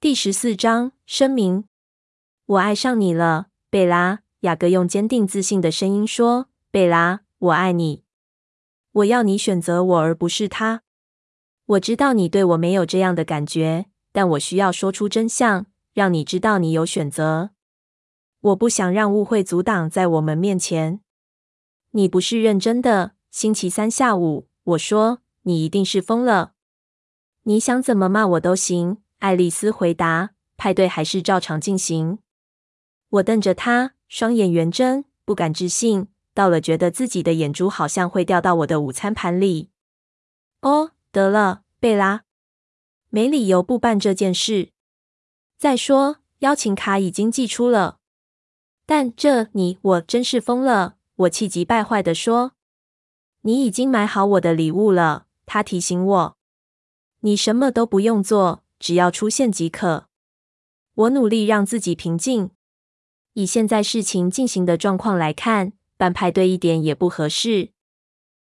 第十四章声明：我爱上你了，贝拉。雅各用坚定自信的声音说：“贝拉，我爱你。我要你选择我，而不是他。我知道你对我没有这样的感觉，但我需要说出真相，让你知道你有选择。我不想让误会阻挡在我们面前。你不是认真的。星期三下午，我说你一定是疯了。你想怎么骂我都行。”爱丽丝回答：“派对还是照常进行。”我瞪着她。双眼圆睁，不敢置信，到了觉得自己的眼珠好像会掉到我的午餐盘里。哦，得了，贝拉，没理由不办这件事。再说，邀请卡已经寄出了。但这你我真是疯了！我气急败坏地说：“你已经买好我的礼物了。”他提醒我：“你什么都不用做，只要出现即可。”我努力让自己平静。以现在事情进行的状况来看，办派对一点也不合适。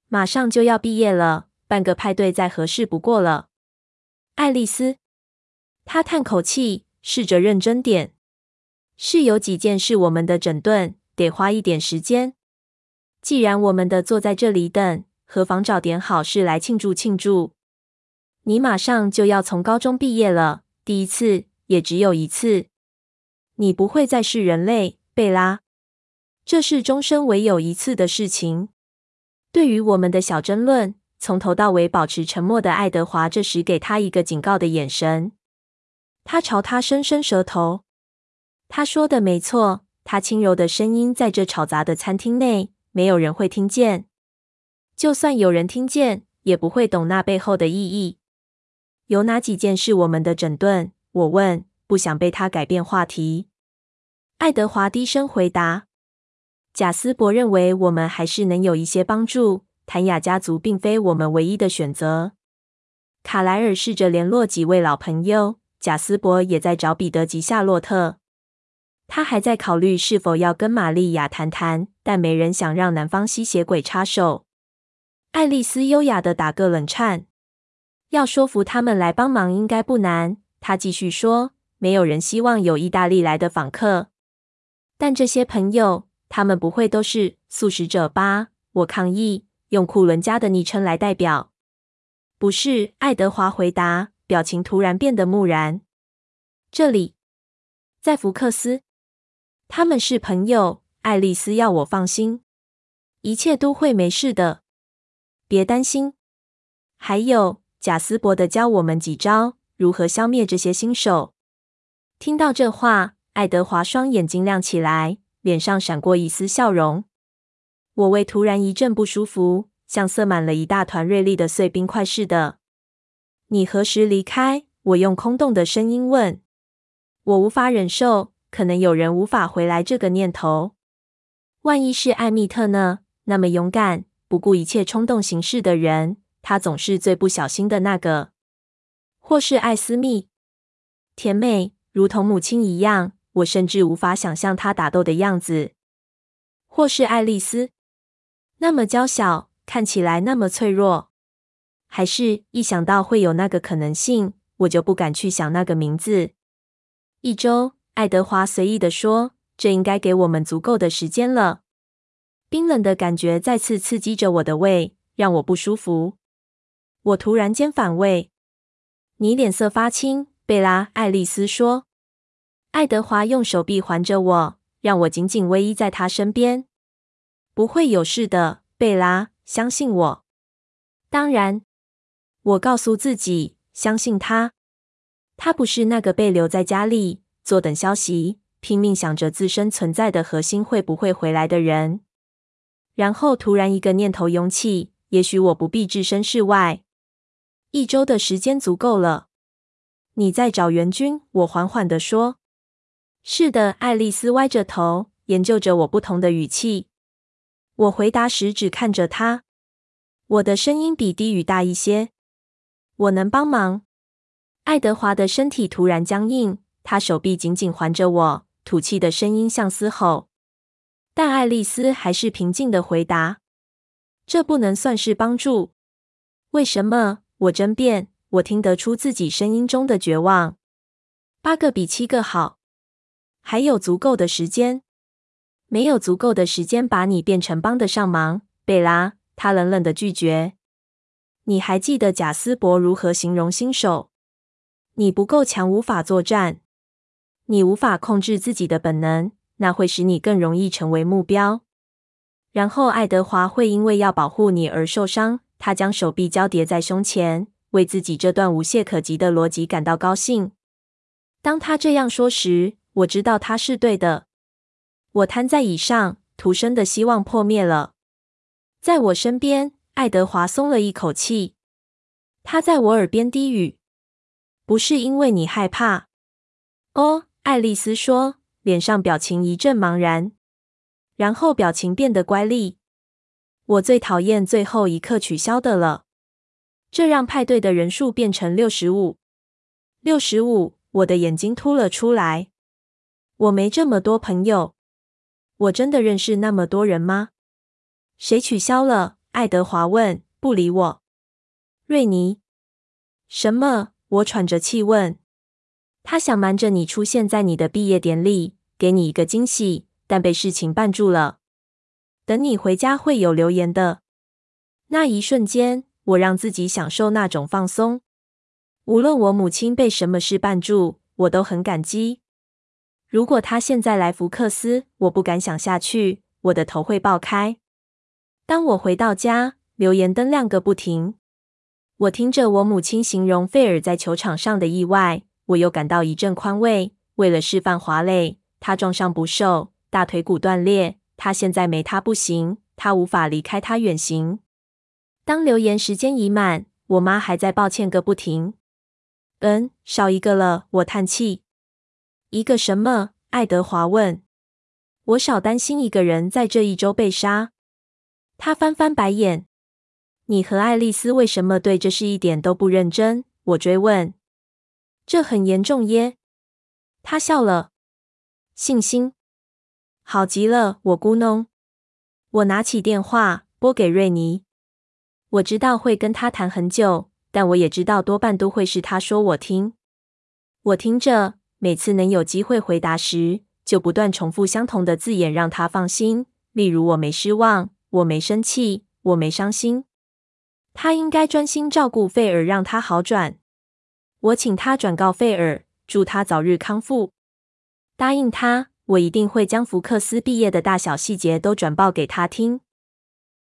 马上就要毕业了，办个派对再合适不过了。爱丽丝，她叹口气，试着认真点。是有几件事我们的整顿得花一点时间。既然我们的坐在这里等，何妨找点好事来庆祝庆祝？你马上就要从高中毕业了，第一次，也只有一次。你不会再是人类，贝拉。这是终生唯有一次的事情。对于我们的小争论，从头到尾保持沉默的爱德华，这时给他一个警告的眼神。他朝他伸伸舌头。他说的没错，他轻柔的声音在这吵杂的餐厅内，没有人会听见。就算有人听见，也不会懂那背后的意义。有哪几件是我们的整顿？我问，不想被他改变话题。爱德华低声回答：“贾斯伯认为我们还是能有一些帮助。谭雅家族并非我们唯一的选择。卡莱尔试着联络几位老朋友，贾斯伯也在找彼得及夏洛特。他还在考虑是否要跟玛利亚谈谈，但没人想让南方吸血鬼插手。”爱丽丝优雅地打个冷颤：“要说服他们来帮忙应该不难。”他继续说：“没有人希望有意大利来的访客。”但这些朋友，他们不会都是素食者吧？我抗议，用库伦家的昵称来代表。不是，爱德华回答，表情突然变得木然。这里，在福克斯，他们是朋友。爱丽丝要我放心，一切都会没事的，别担心。还有，贾斯伯的教我们几招，如何消灭这些新手。听到这话。爱德华双眼睛亮起来，脸上闪过一丝笑容。我胃突然一阵不舒服，像塞满了一大团锐利的碎冰块似的。你何时离开？我用空洞的声音问。我无法忍受，可能有人无法回来这个念头。万一是艾蜜特呢？那么勇敢、不顾一切冲动行事的人，他总是最不小心的那个。或是艾斯密，甜美，如同母亲一样。我甚至无法想象他打斗的样子，或是爱丽丝，那么娇小，看起来那么脆弱，还是一想到会有那个可能性，我就不敢去想那个名字。一周，爱德华随意地说：“这应该给我们足够的时间了。”冰冷的感觉再次刺激着我的胃，让我不舒服。我突然间反胃。你脸色发青，贝拉，爱丽丝说。爱德华用手臂环着我，让我紧紧偎依在他身边。不会有事的，贝拉，相信我。当然，我告诉自己，相信他。他不是那个被留在家里坐等消息、拼命想着自身存在的核心会不会回来的人。然后突然一个念头涌起，也许我不必置身事外。一周的时间足够了。你在找援军，我缓缓地说。是的，爱丽丝歪着头，研究着我不同的语气。我回答时只看着她，我的声音比低语大一些。我能帮忙。爱德华的身体突然僵硬，他手臂紧紧环着我，吐气的声音像嘶吼。但爱丽丝还是平静地回答：“这不能算是帮助。”为什么？我争辩。我听得出自己声音中的绝望。八个比七个好。还有足够的时间。没有足够的时间把你变成帮得上忙，贝拉。他冷冷的拒绝。你还记得贾斯伯如何形容新手？你不够强，无法作战。你无法控制自己的本能，那会使你更容易成为目标。然后爱德华会因为要保护你而受伤。他将手臂交叠在胸前，为自己这段无懈可击的逻辑感到高兴。当他这样说时，我知道他是对的。我瘫在椅上，徒生的希望破灭了。在我身边，爱德华松了一口气。他在我耳边低语：“不是因为你害怕。”哦，爱丽丝说，脸上表情一阵茫然，然后表情变得乖戾。我最讨厌最后一刻取消的了，这让派对的人数变成六十五。六十五，我的眼睛凸了出来。我没这么多朋友。我真的认识那么多人吗？谁取消了？爱德华问。不理我。瑞尼。什么？我喘着气问。他想瞒着你出现在你的毕业典礼，给你一个惊喜，但被事情绊住了。等你回家会有留言的。那一瞬间，我让自己享受那种放松。无论我母亲被什么事绊住，我都很感激。如果她现在来福克斯，我不敢想下去，我的头会爆开。当我回到家，留言灯亮个不停。我听着我母亲形容费尔在球场上的意外，我又感到一阵宽慰。为了示范滑垒，他撞上不受，大腿骨断裂。他现在没他不行，他无法离开他远行。当留言时间已满，我妈还在抱歉个不停。嗯，少一个了，我叹气。一个什么？爱德华问。我少担心一个人在这一周被杀。他翻翻白眼。你和爱丽丝为什么对这事一点都不认真？我追问。这很严重耶。他笑了。信心。好极了，我咕哝。我拿起电话拨给瑞尼。我知道会跟他谈很久，但我也知道多半都会是他说我听。我听着，每次能有机会回答时，就不断重复相同的字眼，让他放心。例如，我没失望。我没生气，我没伤心。他应该专心照顾费尔，让他好转。我请他转告费尔，祝他早日康复。答应他，我一定会将福克斯毕业的大小细节都转报给他听。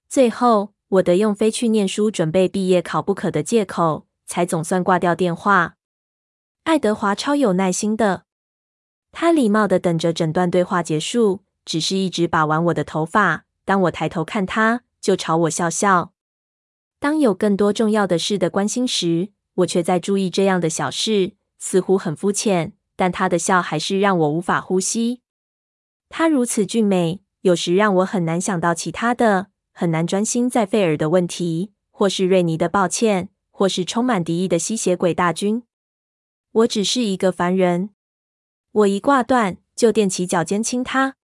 最后，我得用非去念书、准备毕业考不可的借口，才总算挂掉电话。爱德华超有耐心的，他礼貌的等着整段对话结束，只是一直把玩我的头发。当我抬头看他，就朝我笑笑。当有更多重要的事的关心时，我却在注意这样的小事，似乎很肤浅。但他的笑还是让我无法呼吸。他如此俊美，有时让我很难想到其他的，很难专心在费尔的问题，或是瑞尼的抱歉，或是充满敌意的吸血鬼大军。我只是一个凡人。我一挂断，就踮起脚尖亲他。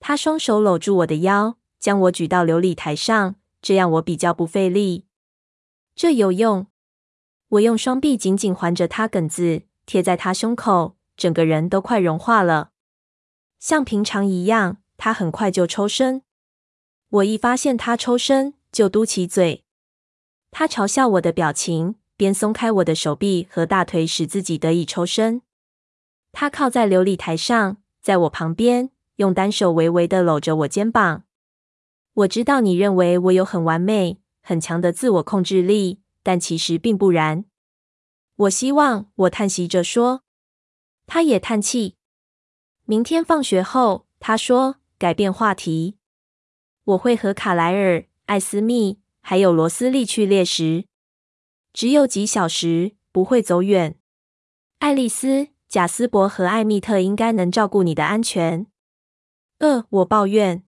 他双手搂住我的腰，将我举到琉璃台上，这样我比较不费力。这有用。我用双臂紧紧环着他梗子，贴在他胸口，整个人都快融化了。像平常一样，他很快就抽身。我一发现他抽身，就嘟起嘴。他嘲笑我的表情，边松开我的手臂和大腿，使自己得以抽身。他靠在琉璃台上，在我旁边。用单手微微的搂着我肩膀。我知道你认为我有很完美、很强的自我控制力，但其实并不然。我希望，我叹息着说。他也叹气。明天放学后，他说，改变话题。我会和卡莱尔、艾斯密还有罗斯利去猎食，只有几小时，不会走远。爱丽丝、贾斯伯和艾蜜特应该能照顾你的安全。呃，我抱怨。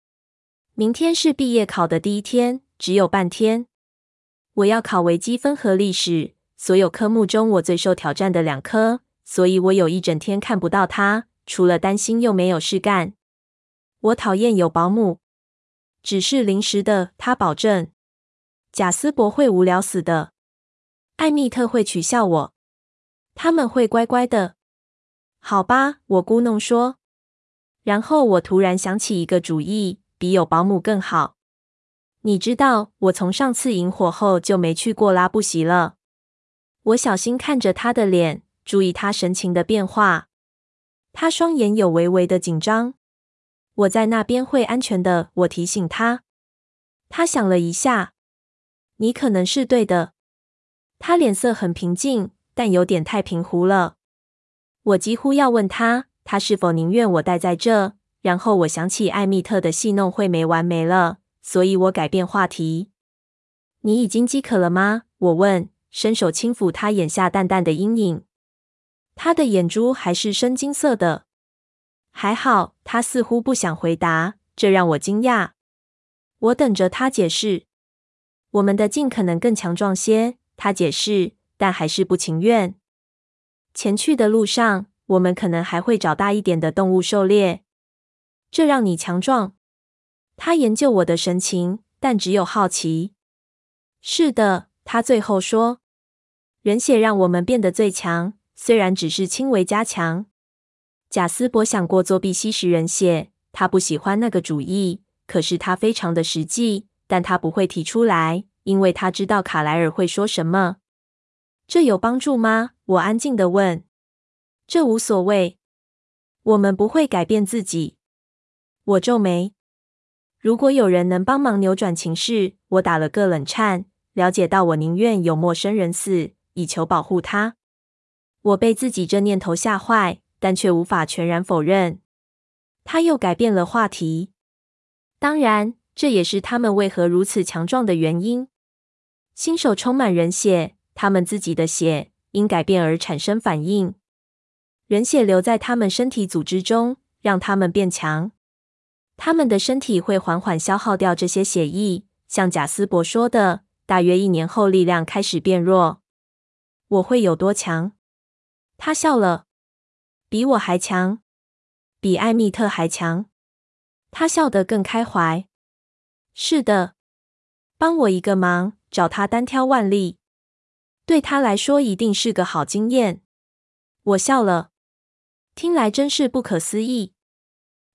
明天是毕业考的第一天，只有半天。我要考微积分和历史，所有科目中我最受挑战的两科，所以我有一整天看不到他，除了担心又没有事干。我讨厌有保姆，只是临时的。他保证，贾斯伯会无聊死的，艾蜜特会取笑我，他们会乖乖的。好吧，我咕哝说。然后我突然想起一个主意，比有保姆更好。你知道，我从上次引火后就没去过拉布席了。我小心看着他的脸，注意他神情的变化。他双眼有微微的紧张。我在那边会安全的，我提醒他。他想了一下，你可能是对的。他脸色很平静，但有点太平湖了。我几乎要问他，他是否宁愿我待在这。然后我想起艾蜜特的戏弄会没完没了，所以我改变话题。你已经饥渴了吗？我问，伸手轻抚他眼下淡淡的阴影。他的眼珠还是深金色的。还好，他似乎不想回答，这让我惊讶。我等着他解释。我们的劲可能更强壮些，他解释，但还是不情愿。前去的路上，我们可能还会找大一点的动物狩猎。这让你强壮。他研究我的神情，但只有好奇。是的，他最后说，人血让我们变得最强，虽然只是轻微加强。贾斯伯想过作弊吸食人血，他不喜欢那个主意，可是他非常的实际，但他不会提出来，因为他知道卡莱尔会说什么。这有帮助吗？我安静的问。这无所谓，我们不会改变自己。我皱眉。如果有人能帮忙扭转情势，我打了个冷颤，了解到我宁愿有陌生人死，以求保护他。我被自己这念头吓坏，但却无法全然否认。他又改变了话题。当然，这也是他们为何如此强壮的原因。新手充满人血，他们自己的血因改变而产生反应。人血留在他们身体组织中，让他们变强。他们的身体会缓缓消耗掉这些血液，像贾斯伯说的，大约一年后力量开始变弱。我会有多强？他笑了，比我还强，比艾蜜特还强。他笑得更开怀。是的，帮我一个忙，找他单挑万历，对他来说一定是个好经验。我笑了，听来真是不可思议。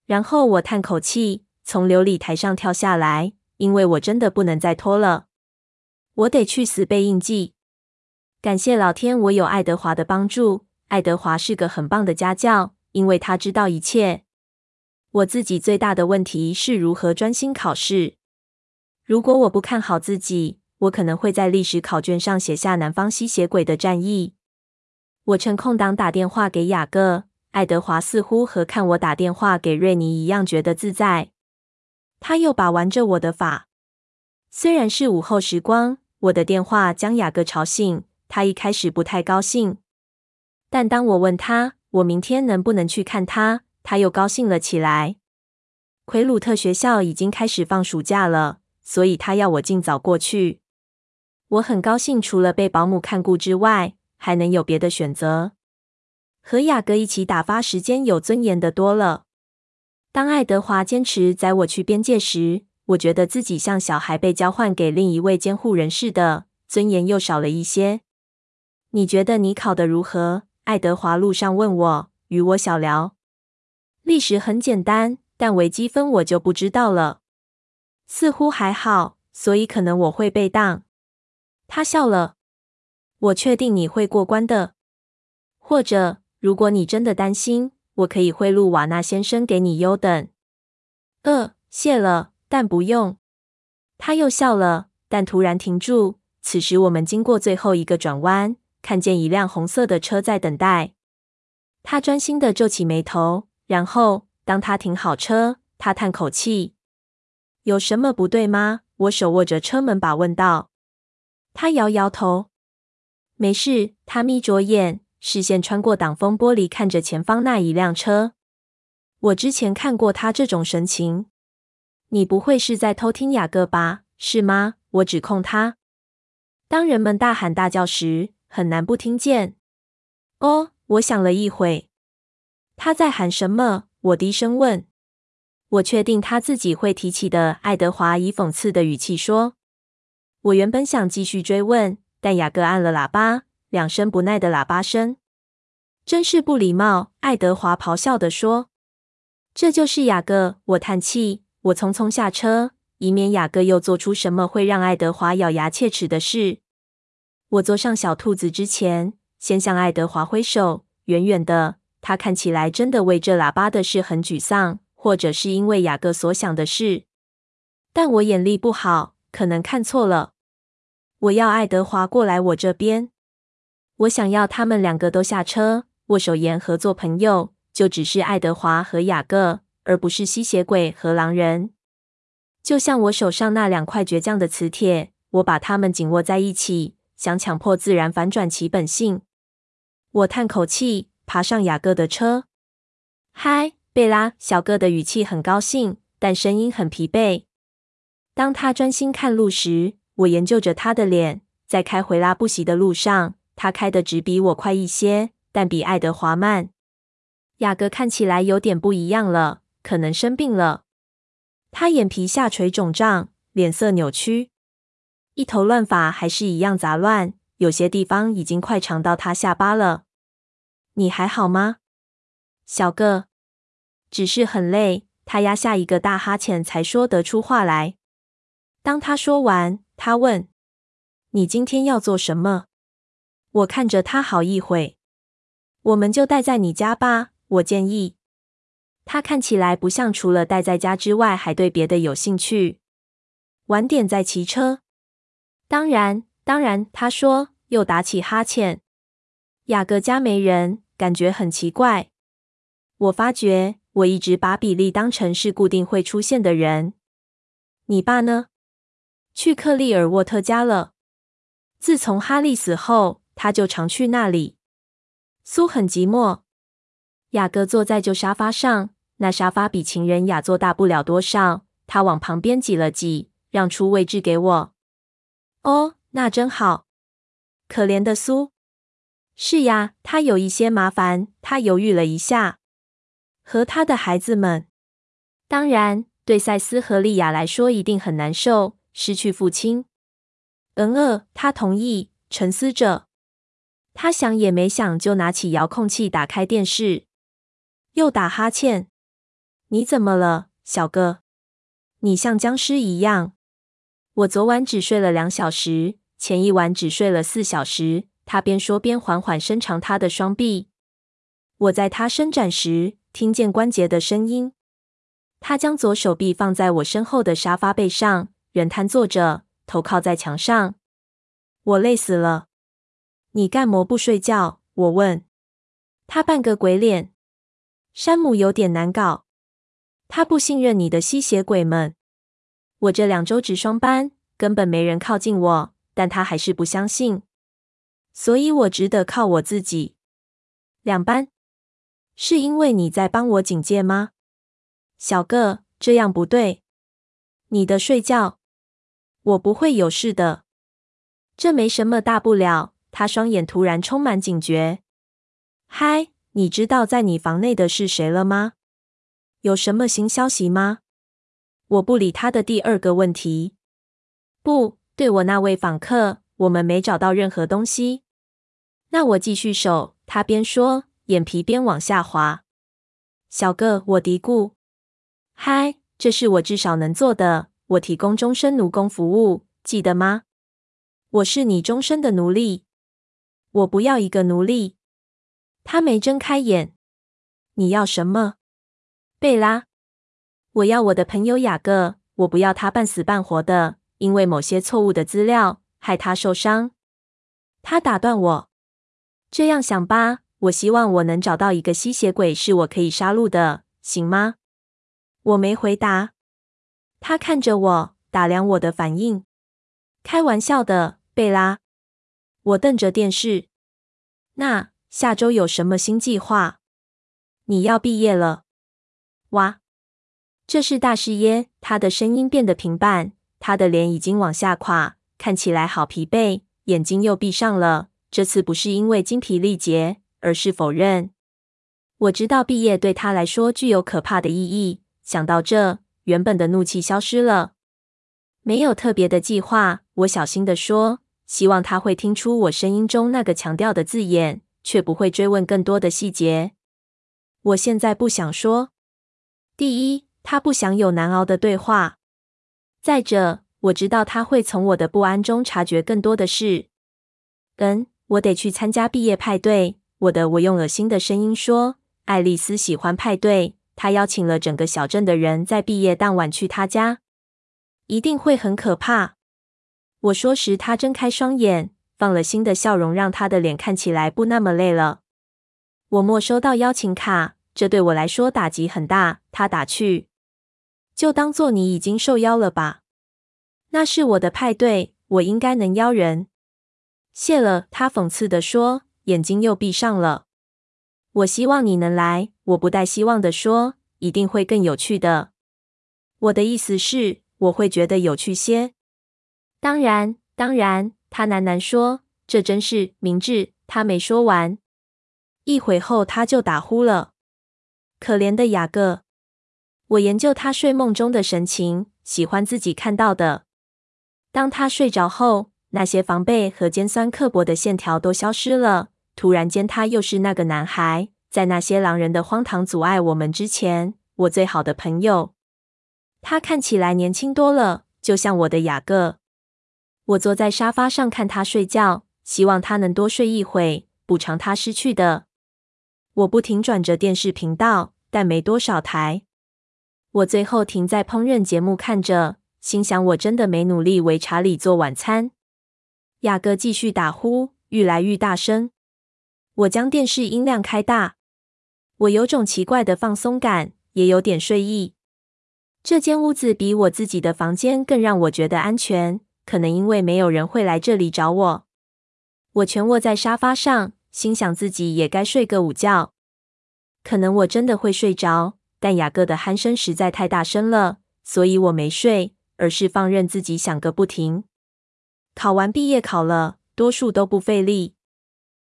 然后我叹口气，从琉璃台上跳下来，因为我真的不能再拖了。我得去死背印记。感谢老天，我有爱德华的帮助。爱德华是个很棒的家教，因为他知道一切。我自己最大的问题是如何专心考试。如果我不看好自己，我可能会在历史考卷上写下南方吸血鬼的战役。我趁空档打电话给雅各。爱德华似乎和看我打电话给瑞尼一样觉得自在。他又把玩着我的法。虽然是午后时光，我的电话将雅各吵醒。他一开始不太高兴，但当我问他我明天能不能去看他，他又高兴了起来。奎鲁特学校已经开始放暑假了，所以他要我尽早过去。我很高兴，除了被保姆看顾之外，还能有别的选择。和雅各一起打发时间有尊严的多了。当爱德华坚持载我去边界时，我觉得自己像小孩被交换给另一位监护人似的，尊严又少了一些。你觉得你考得如何？爱德华路上问我，与我小聊。历史很简单，但微积分我就不知道了。似乎还好，所以可能我会被当。他笑了。我确定你会过关的，或者。如果你真的担心，我可以贿赂瓦纳先生给你优等。呃，谢了，但不用。他又笑了，但突然停住。此时我们经过最后一个转弯，看见一辆红色的车在等待。他专心的皱起眉头，然后当他停好车，他叹口气：“有什么不对吗？”我手握着车门把问道。他摇摇头：“没事。”他眯着眼。视线穿过挡风玻璃，看着前方那一辆车。我之前看过他这种神情。你不会是在偷听雅各吧？是吗？我指控他。当人们大喊大叫时，很难不听见。哦，我想了一会。他在喊什么？我低声问。我确定他自己会提起的。爱德华以讽刺的语气说。我原本想继续追问，但雅各按了喇叭。两声不耐的喇叭声。真是不礼貌！爱德华咆哮地说。这就是雅各，我叹气。我匆匆下车，以免雅各又做出什么会让爱德华咬牙切齿的事。我坐上小兔子之前，先向爱德华挥手。远远的，他看起来真的为这喇叭的事很沮丧，或者是因为雅各所想的事。但我眼力不好，可能看错了。我要爱德华过来我这边。我想要他们两个都下车，握手言和做朋友，就只是爱德华和雅各，而不是吸血鬼和狼人。就像我手上那两块倔强的磁铁，我把它们紧握在一起，想强迫自然反转其本性。我叹口气，爬上雅各的车。嗨，贝拉，小个的语气很高兴，但声音很疲惫。当他专心看路时，我研究着他的脸。在开回拉布席的路上，他开得只比我快一些，但比爱德华慢。雅各看起来有点不一样了，可能生病了。他眼皮下垂肿胀，脸色扭曲，一头乱发还是一样杂乱，有些地方已经快长到他下巴了。你还好吗，小个？只是很累。他压下一个大哈欠，才说得出话来。当他说完，他问：“你今天要做什么？”我看着他好一会。我们就待在你家吧，我建议。他看起来不像除了待在家之外还对别的有兴趣。晚点再骑车。当然，当然，他说，又打起哈欠。雅各家没人，感觉很奇怪。我发觉我一直把比利当成是固定会出现的人。你爸呢？去克利尔沃特家了。自从哈利死后，他就常去那里。苏很寂寞。雅各坐在旧沙发上，那沙发比情人雅座大不了多少。他往旁边挤了挤，让出位置给我。哦，那真好。可怜的苏。是呀，他有一些麻烦。他犹豫了一下。和他的孩子们。当然，对赛斯和莉亚来说一定很难受。失去父亲，嗯呃，他同意，沉思着。他想也没想，就拿起遥控器，打开电视，又打哈欠。你怎么了，小哥？你像僵尸一样。我昨晚只睡了两小时，前一晚只睡了四小时。他边说边缓缓伸长他的双臂。我在他伸展时，听见关节的声音。他将左手臂放在我身后的沙发背上。人瘫坐着，头靠在墙上。我累死了。你干么不睡觉？我问。他扮个鬼脸。山姆有点难搞。他不信任你的吸血鬼们。我这两周值双班，根本没人靠近我，但他还是不相信。所以我只得靠我自己。两班？是因为你在帮我警戒吗？小个，这样不对。你的睡觉。我不会有事的，这没什么大不了。他双眼突然充满警觉。嗨，你知道在你房内的是谁了吗？有什么新消息吗？我不理他的第二个问题。不，对我那位访客，我们没找到任何东西。那我继续守。他边说，眼皮边往下滑。小个，我嘀咕。嗨，这是我至少能做的。我提供终身奴工服务，记得吗？我是你终身的奴隶。我不要一个奴隶。他没睁开眼。你要什么？贝拉。我要我的朋友雅各。我不要他半死半活的，因为某些错误的资料害他受伤。他打断我。这样想吧，我希望我能找到一个吸血鬼是我可以杀戮的，行吗？我没回答。他看着我，打量我的反应。开玩笑的，贝拉。我瞪着电视。那下周有什么新计划？你要毕业了。哇，这是大师耶！他的声音变得平淡，他的脸已经往下垮，看起来好疲惫，眼睛又闭上了。这次不是因为精疲力竭，而是否认。我知道毕业对他来说具有可怕的意义。想到这。原本的怒气消失了，没有特别的计划。我小心地说，希望他会听出我声音中那个强调的字眼，却不会追问更多的细节。我现在不想说。第一，他不想有难熬的对话；再者，我知道他会从我的不安中察觉更多的事。嗯，我得去参加毕业派对。我的，我用恶心的声音说：“爱丽丝喜欢派对，她邀请了整个小镇的人在毕业当晚去她家，一定会很可怕。”我说时，她睁开双眼，放了心的笑容让她的脸看起来不那么累了。我没收到邀请卡，这对我来说打击很大。他打趣：“就当做你已经受邀了吧。”那是我的派对，我应该能邀人。谢了，他讽刺地说。眼睛又闭上了。我希望你能来。我不带希望地说，一定会更有趣的。我的意思是，我会觉得有趣些。当然，当然，他喃喃说，这真是明智。他没说完，一会后他就打呼了。可怜的雅各。我研究他睡梦中的神情，喜欢自己看到的。当他睡着后，那些防备和尖酸刻薄的线条都消失了。突然间，他又是那个男孩，在那些狼人的荒唐阻碍我们之前，我最好的朋友。他看起来年轻多了，就像我的雅各。我坐在沙发上看他睡觉，希望他能多睡一会，补偿他失去的。我不停转着电视频道，但没多少台。我最后停在烹饪节目看着，心想我真的没努力为查理做晚餐。雅各继续打呼，愈来愈大声。我将电视音量开大，我有种奇怪的放松感，也有点睡意。这间屋子比我自己的房间更让我觉得安全，可能因为没有人会来这里找我。我蜷卧在沙发上，心想自己也该睡个午觉。可能我真的会睡着，但雅各的鼾声实在太大声了，所以我没睡，而是放任自己响个不停。考完毕业考了，多数都不费力。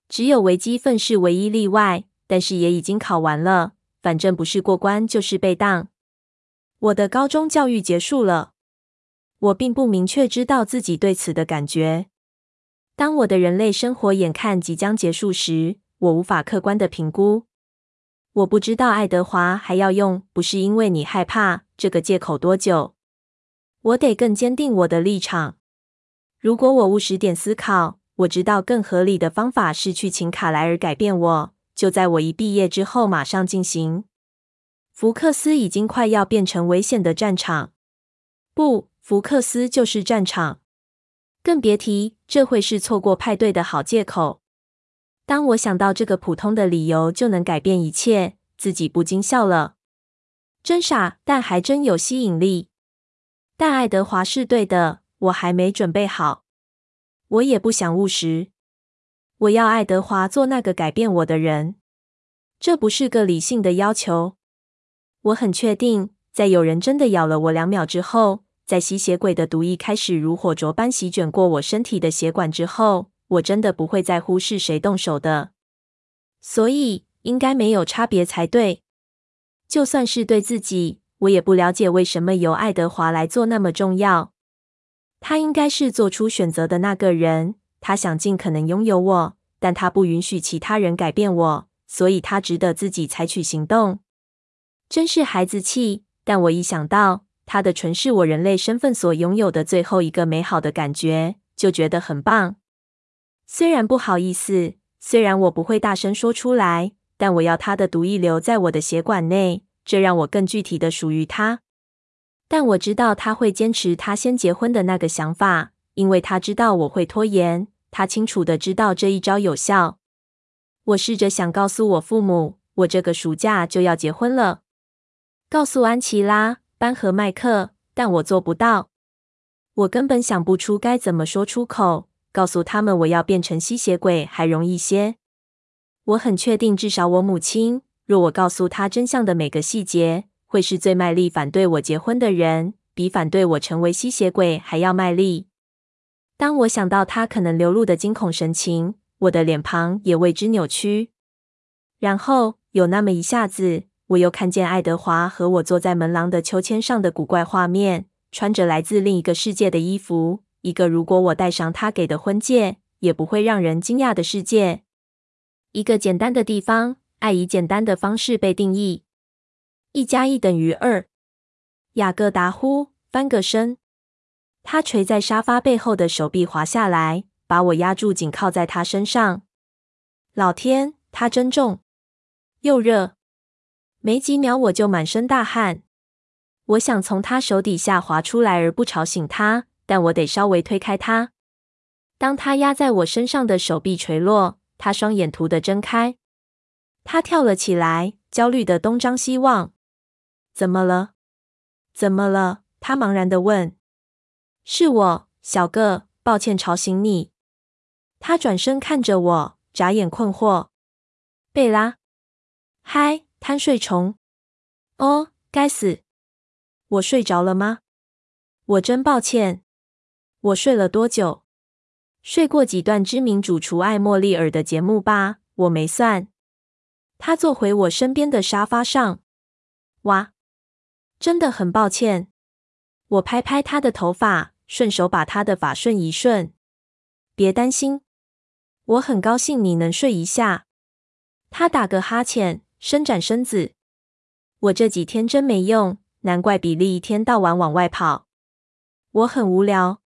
只有微积分是唯一例外，但是也已经考完了。反正不是过关就是被当。我的高中教育结束了，我并不明确知道自己对此的感觉。当我的人类生活眼看即将结束时，我无法客观的评估。我不知道爱德华还要用“不是因为你害怕”这个借口多久。我得更坚定我的立场。如果我务实点思考。我知道更合理的方法是去请卡莱尔改变我，就在我一毕业之后马上进行。福克斯已经快要变成危险的战场，不，福克斯就是战场，更别提这会是错过派对的好借口。当我想到这个普通的理由就能改变一切，自己不禁笑了，真傻，但还真有吸引力。但爱德华是对的，我还没准备好。我也不想务实。我要爱德华做那个改变我的人，这不是个理性的要求。我很确定，在有人真的咬了我两秒之后，在吸血鬼的毒液开始如火灼般席卷过我身体的血管之后，我真的不会在乎是谁动手的。所以应该没有差别才对。就算是对自己，我也不了解为什么由爱德华来做那么重要。他应该是做出选择的那个人。他想尽可能拥有我，但他不允许其他人改变我，所以他值得自己采取行动。真是孩子气，但我一想到他的纯是我人类身份所拥有的最后一个美好的感觉，就觉得很棒。虽然不好意思，虽然我不会大声说出来，但我要他的毒液留在我的血管内，这让我更具体的属于他。但我知道他会坚持他先结婚的那个想法，因为他知道我会拖延。他清楚的知道这一招有效。我试着想告诉我父母，我这个暑假就要结婚了，告诉安琪拉、班和麦克，但我做不到。我根本想不出该怎么说出口，告诉他们我要变成吸血鬼还容易些。我很确定，至少我母亲，若我告诉她真相的每个细节。会是最卖力反对我结婚的人，比反对我成为吸血鬼还要卖力。当我想到她可能流露的惊恐神情，我的脸庞也为之扭曲。然后有那么一下子，我又看见爱德华和我坐在门廊的秋千上的古怪画面，穿着来自另一个世界的衣服，一个如果我戴上他给的婚戒，也不会让人惊讶的世界。一个简单的地方，爱以简单的方式被定义。一加一等于二。雅各达呼，翻个身。他垂在沙发背后的手臂滑下来，把我压住，紧靠在他身上。老天，他真重又热。没几秒，我就满身大汗。我想从他手底下滑出来，而不吵醒他，但我得稍微推开他。当他压在我身上的手臂垂落，他双眼突地睁开。他跳了起来，焦虑地东张西望。怎么了？怎么了？他茫然地问。是我，小个，抱歉吵醒你。他转身看着我，眨眼困惑。贝拉，嗨，贪睡虫。哦，该死。我睡着了吗？我真抱歉。我睡了多久？睡过几段知名主厨艾莫利尔的节目吧，我没算。他坐回我身边的沙发上。哇，真的很抱歉。我拍拍他的头发，顺手把他的发顺一顺。别担心，我很高兴你能睡一下。他打个哈欠，伸展身子。我这几天真没用。难怪比利一天到晚往外跑，我很无聊。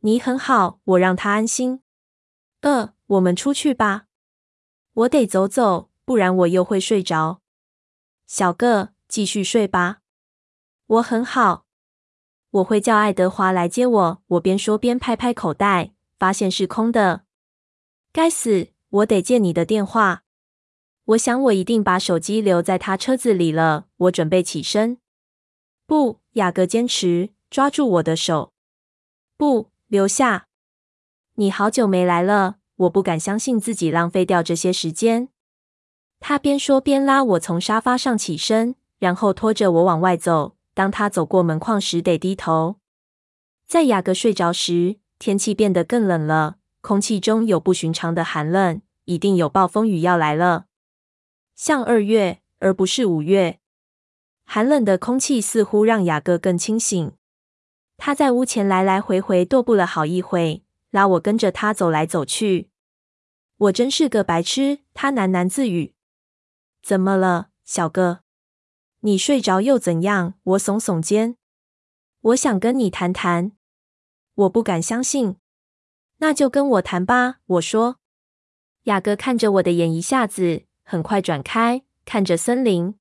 你很好，我让他安心。呃，我们出去吧。我得走走，不然我又会睡着。小个，继续睡吧。我很好，我会叫爱德华来接我。我边说边拍拍口袋，发现是空的。该死，我得借你的电话。我想我一定把手机留在他车子里了。我准备起身。不，雅各坚持抓住我的手。不，留下。你好久没来了，我不敢相信自己浪费掉这些时间。他边说边拉我从沙发上起身，然后拖着我往外走。当他走过门框时，得低头。在雅各睡着时，天气变得更冷了，空气中有不寻常的寒冷，一定有暴风雨要来了，像二月，而不是五月。寒冷的空气似乎让雅各更清醒。他在屋前来来回回踱步了好一会，拉我跟着他走来走去。我真是个白痴，他喃喃自语。怎么了，小哥？你睡着又怎样？我耸耸肩。我想跟你谈谈。我不敢相信。那就跟我谈吧，我说。雅各看着我的眼一下子，很快转开，看着森林。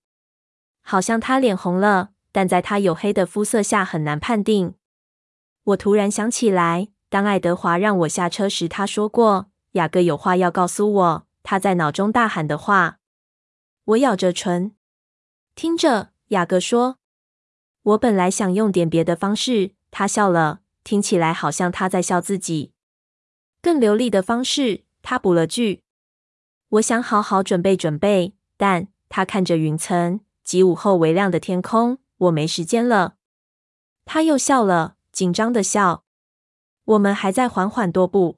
好像他脸红了，但在他黝黑的肤色下很难判定。我突然想起来，当爱德华让我下车时，他说过雅各有话要告诉我。他在脑中大喊的话。我咬着唇，听着。雅各说：“我本来想用点别的方式。”他笑了，听起来好像他在笑自己。更流利的方式，他补了句：“我想好好准备准备。”但他看着云层。及午后微亮的天空，我没时间了。他又笑了，紧张的笑。我们还在缓缓踱步。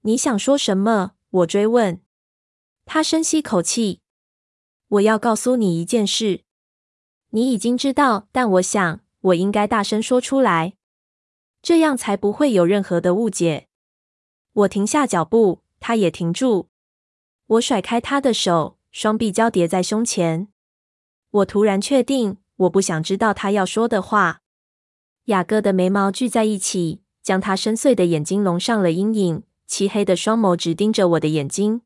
你想说什么？我追问。他深吸口气。我要告诉你一件事。你已经知道，但我想我应该大声说出来，这样才不会有任何的误解。我停下脚步，他也停住。我甩开他的手，双臂交叠在胸前。我突然确定，我不想知道他要说的话。雅各的眉毛聚在一起，将他深邃的眼睛笼上了阴影，漆黑的双眸直盯着我的眼睛。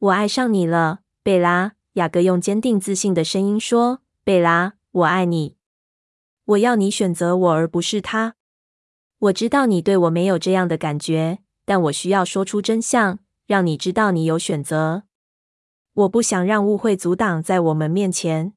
我爱上你了，贝拉。雅各用坚定自信的声音说：“贝拉，我爱你。我要你选择我，而不是他。我知道你对我没有这样的感觉，但我需要说出真相，让你知道你有选择。”我不想让误会阻挡在我们面前。